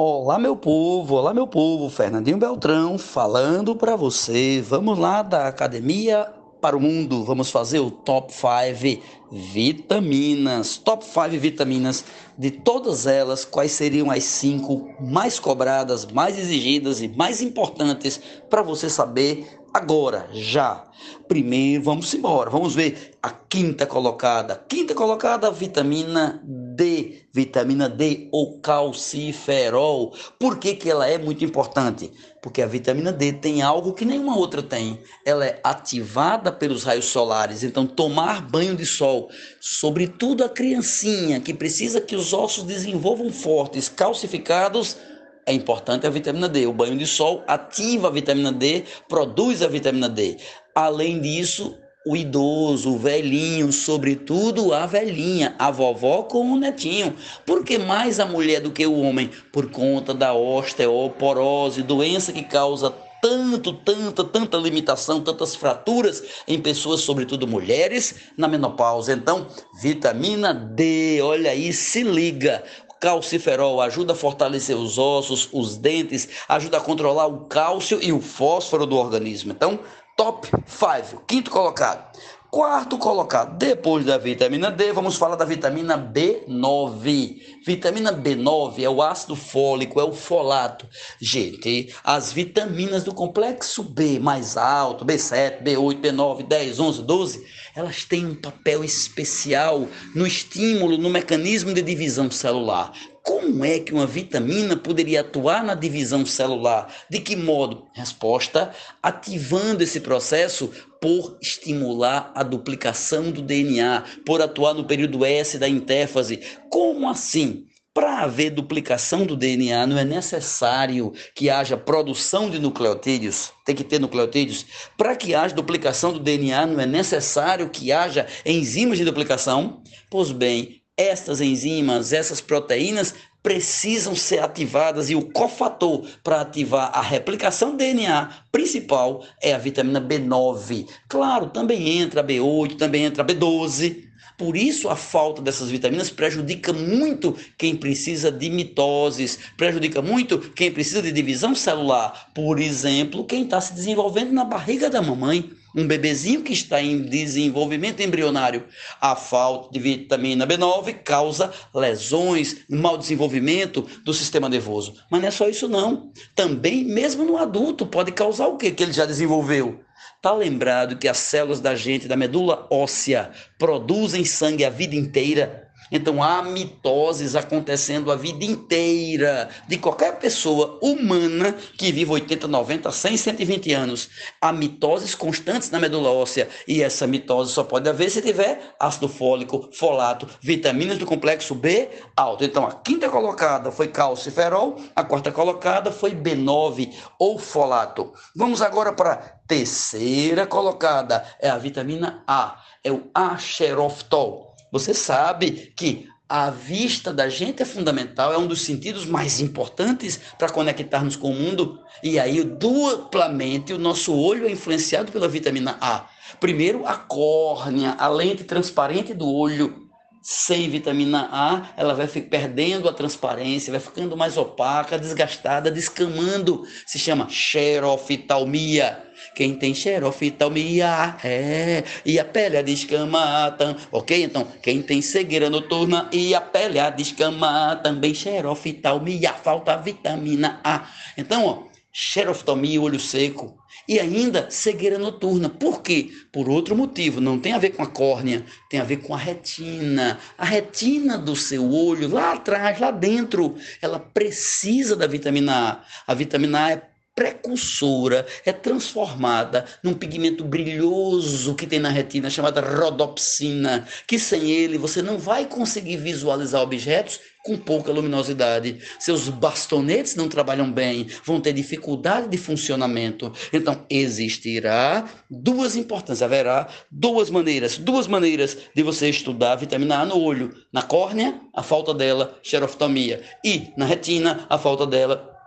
Olá, meu povo, olá, meu povo, Fernandinho Beltrão falando para você. Vamos lá da academia para o mundo. Vamos fazer o top 5 vitaminas. Top 5 vitaminas de todas elas, quais seriam as cinco mais cobradas, mais exigidas e mais importantes para você saber agora, já. Primeiro, vamos embora. Vamos ver a quinta colocada. Quinta colocada, vitamina D. Vitamina D ou calciferol. Por que, que ela é muito importante? Porque a vitamina D tem algo que nenhuma outra tem. Ela é ativada pelos raios solares. Então, tomar banho de sol, sobretudo a criancinha que precisa que os ossos desenvolvam fortes, calcificados, é importante a vitamina D. O banho de sol ativa a vitamina D, produz a vitamina D. Além disso, o idoso, o velhinho, sobretudo a velhinha, a vovó com o netinho. Por que mais a mulher do que o homem? Por conta da osteoporose, doença que causa tanto, tanta, tanta limitação, tantas fraturas em pessoas, sobretudo mulheres, na menopausa. Então, vitamina D, olha aí, se liga calciferol ajuda a fortalecer os ossos, os dentes, ajuda a controlar o cálcio e o fósforo do organismo. Então, top 5, quinto colocado. Quarto colocado, depois da vitamina D, vamos falar da vitamina B9. Vitamina B9 é o ácido fólico, é o folato. Gente, as vitaminas do complexo B mais alto, B7, B8, B9, 10, 11, 12, elas têm um papel especial no estímulo, no mecanismo de divisão celular. Como é que uma vitamina poderia atuar na divisão celular? De que modo? Resposta: ativando esse processo por estimular a duplicação do DNA, por atuar no período S da intérfase. Como assim? Para haver duplicação do DNA, não é necessário que haja produção de nucleotídeos, tem que ter nucleotídeos. Para que haja duplicação do DNA, não é necessário que haja enzimas de duplicação. Pois bem, estas enzimas, essas proteínas precisam ser ativadas e o cofator para ativar a replicação do DNA principal é a vitamina B9. Claro, também entra a B8, também entra a B12. Por isso, a falta dessas vitaminas prejudica muito quem precisa de mitoses, prejudica muito quem precisa de divisão celular. Por exemplo, quem está se desenvolvendo na barriga da mamãe um bebezinho que está em desenvolvimento embrionário. A falta de vitamina B9 causa lesões, mau desenvolvimento do sistema nervoso. Mas não é só isso não. Também, mesmo no adulto, pode causar o que que ele já desenvolveu? Tá lembrado que as células da gente, da medula óssea, produzem sangue a vida inteira? Então há mitoses acontecendo a vida inteira de qualquer pessoa humana que vive 80, 90, 100, 120 anos. Há mitoses constantes na medula óssea e essa mitose só pode haver se tiver ácido fólico, folato, vitaminas do complexo B alto. Então a quinta colocada foi calciferol, a quarta colocada foi B9 ou folato. Vamos agora para a terceira colocada, é a vitamina A, é o axeroftol. Você sabe que a vista da gente é fundamental, é um dos sentidos mais importantes para conectarmos com o mundo. E aí, duplamente, o nosso olho é influenciado pela vitamina A. Primeiro, a córnea, a lente transparente do olho. Sem vitamina A, ela vai perdendo a transparência, vai ficando mais opaca, desgastada, descamando. Se chama xeroftalmia. Quem tem xeroftalmia é, e a pele a descama, ok? Então, quem tem cegueira noturna e a pele a descama, também xeroftalmia, falta vitamina A. Então, ó, xeroftalmia, olho seco, e ainda cegueira noturna. Por quê? Por outro motivo, não tem a ver com a córnea, tem a ver com a retina. A retina do seu olho, lá atrás, lá dentro, ela precisa da vitamina A. A vitamina A é precursora, é transformada num pigmento brilhoso que tem na retina, chamada rodopsina, que sem ele você não vai conseguir visualizar objetos com pouca luminosidade. Seus bastonetes não trabalham bem, vão ter dificuldade de funcionamento. Então, existirá duas importâncias, haverá duas maneiras, duas maneiras de você estudar a vitamina A no olho, na córnea, a falta dela, xeroftomia, e na retina, a falta dela,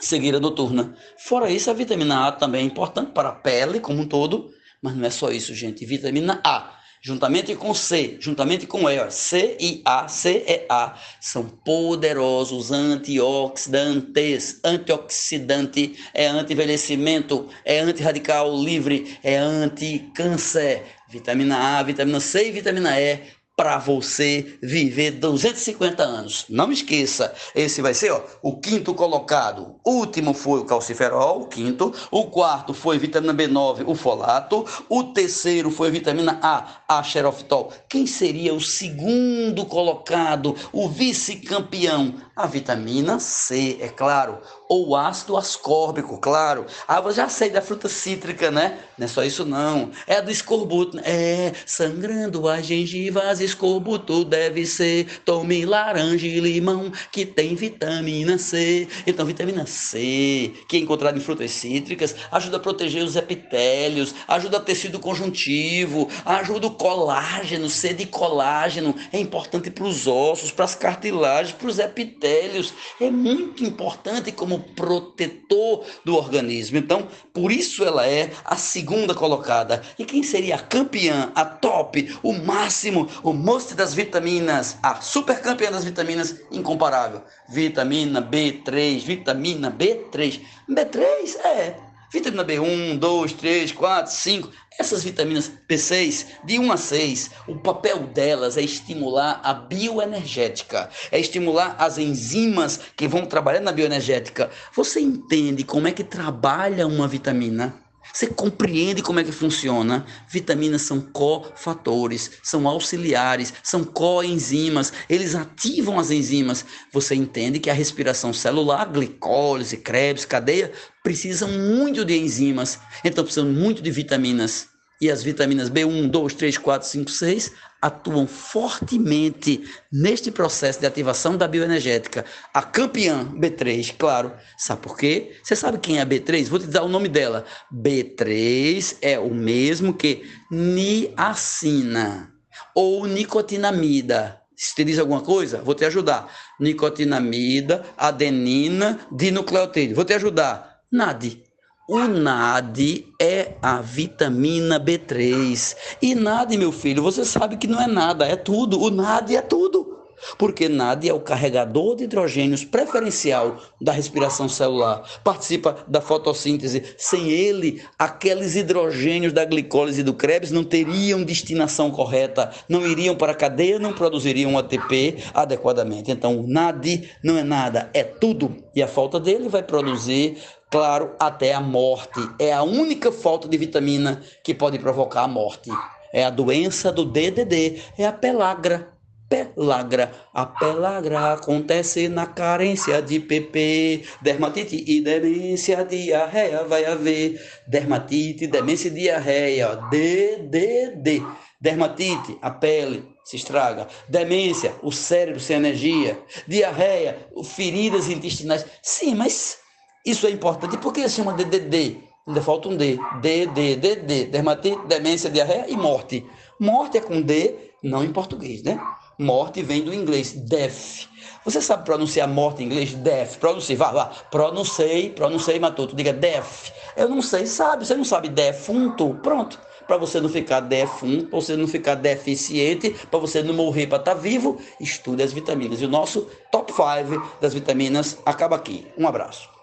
cegueira noturna. Fora isso, a vitamina A também é importante para a pele como um todo, mas não é só isso, gente. Vitamina A juntamente com C, juntamente com E, C e A, C e A, são poderosos antioxidantes. Antioxidante é anti-envelhecimento, é anti-radical livre, é anti-câncer. Vitamina A, vitamina C e vitamina E para você viver 250 anos. Não esqueça, esse vai ser ó, o quinto colocado. O último foi o calciferol, o quinto. O quarto foi vitamina B9, o folato. O terceiro foi vitamina A, a xerofitol. Quem seria o segundo colocado, o vice-campeão? A vitamina C, é claro. Ou ácido ascórbico, claro. Ah, eu já sei da fruta cítrica, né? Não é só isso não. É a do escorbuto. É, sangrando as gengivas escorbuto deve ser. Tome laranja e limão, que tem vitamina C. Então, vitamina C, que é encontrada em frutas cítricas, ajuda a proteger os epitélios, ajuda o tecido conjuntivo, ajuda o colágeno, C de colágeno. É importante para os ossos, para as cartilagens, para os epitélios. É muito importante como protetor do organismo. Então, por isso ela é a segunda colocada. E quem seria a campeã, a top, o máximo, o most das vitaminas, a super campeã das vitaminas, incomparável. Vitamina B3, vitamina B3. B3 é vitamina B1, 2, 3, 4, 5. Essas vitaminas B6, de 1 a 6, o papel delas é estimular a bioenergética, é estimular as enzimas que vão trabalhar na bioenergética. Você entende como é que trabalha uma vitamina? Você compreende como é que funciona? Vitaminas são cofatores, são auxiliares, são coenzimas, eles ativam as enzimas. Você entende que a respiração celular, glicólise, Krebs, cadeia, precisam muito de enzimas, então precisam muito de vitaminas. E as vitaminas B1, 2, 3, 4, 5, 6 atuam fortemente neste processo de ativação da bioenergética. A campeã B3, claro. Sabe por quê? Você sabe quem é a B3? Vou te dar o nome dela. B3 é o mesmo que niacina ou nicotinamida. Se te diz alguma coisa, vou te ajudar. Nicotinamida, adenina, dinucleotídeo. Vou te ajudar. NAD. O NAD é a vitamina B3. E NAD, meu filho, você sabe que não é nada, é tudo. O NAD é tudo. Porque NAD é o carregador de hidrogênios preferencial da respiração celular. Participa da fotossíntese. Sem ele, aqueles hidrogênios da glicólise do Krebs não teriam destinação correta, não iriam para a cadeia, não produziriam ATP adequadamente. Então, o NAD não é nada, é tudo. E a falta dele vai produzir claro, até a morte. É a única falta de vitamina que pode provocar a morte. É a doença do DDD, é a pelagra. Pelagra, a pelagra acontece na carência de PP, dermatite e demência, diarreia vai haver, dermatite, demência e diarreia, DDD, dermatite, a pele, se estraga. Demência, o cérebro sem energia. Diarreia, feridas intestinais. Sim, mas isso é importante. Por que chama DDD? Ainda falta um D. D, D, D, D. Dermatite, demência, diarreia e morte. Morte é com D, não em português, né? Morte vem do inglês, death. Você sabe pronunciar morte em inglês? Death. Pronuncie, vá, vá. Pronunciei, pronunciei, Matuto. Diga death. Eu não sei, sabe? Você não sabe defunto? Pronto. Para você não ficar defunto, para você não ficar deficiente, para você não morrer para estar tá vivo, estude as vitaminas. E o nosso top 5 das vitaminas acaba aqui. Um abraço.